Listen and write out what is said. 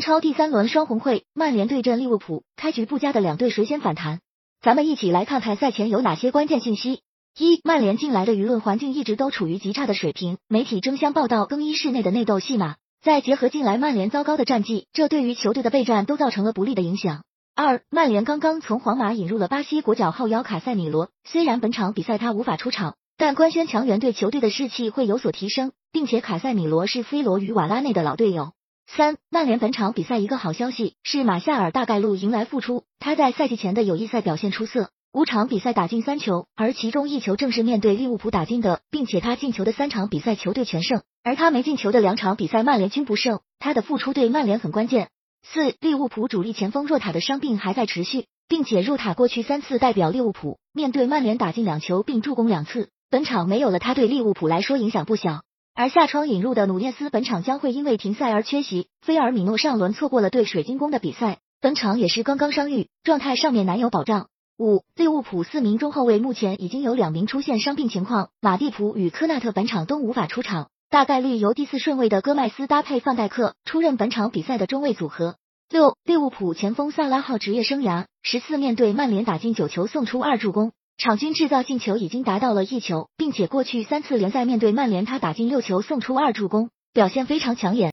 英超第三轮双红会，曼联对阵利物浦，开局不佳的两队谁先反弹？咱们一起来看看赛前有哪些关键信息。一、曼联近来的舆论环境一直都处于极差的水平，媒体争相报道更衣室内的内斗戏码。再结合近来曼联糟糕的战绩，这对于球队的备战都造成了不利的影响。二、曼联刚刚从皇马引入了巴西国脚后腰卡塞米罗，虽然本场比赛他无法出场，但官宣强援对球队的士气会有所提升，并且卡塞米罗是 C 罗与瓦拉内的老队友。三、曼联本场比赛一个好消息是马夏尔大概率迎来复出，他在赛季前的友谊赛表现出色，五场比赛打进三球，而其中一球正是面对利物浦打进的，并且他进球的三场比赛球队全胜，而他没进球的两场比赛曼联均不胜，他的复出对曼联很关键。四、利物浦主力前锋若塔的伤病还在持续，并且若塔过去三次代表利物浦面对曼联打进两球并助攻两次，本场没有了他对利物浦来说影响不小。而下窗引入的努涅斯本场将会因为停赛而缺席，菲尔米诺上轮错过了对水晶宫的比赛，本场也是刚刚伤愈，状态上面难有保障。五，利物浦四名中后卫目前已经有两名出现伤病情况，马蒂普与科纳特本场都无法出场，大概率由第四顺位的戈麦斯搭配范戴克出任本场比赛的中卫组合。六，利物浦前锋萨拉赫职业生涯十四面对曼联打进九球，送出二助攻。场均制造进球已经达到了一球，并且过去三次联赛面对曼联，他打进六球，送出二助攻，表现非常抢眼。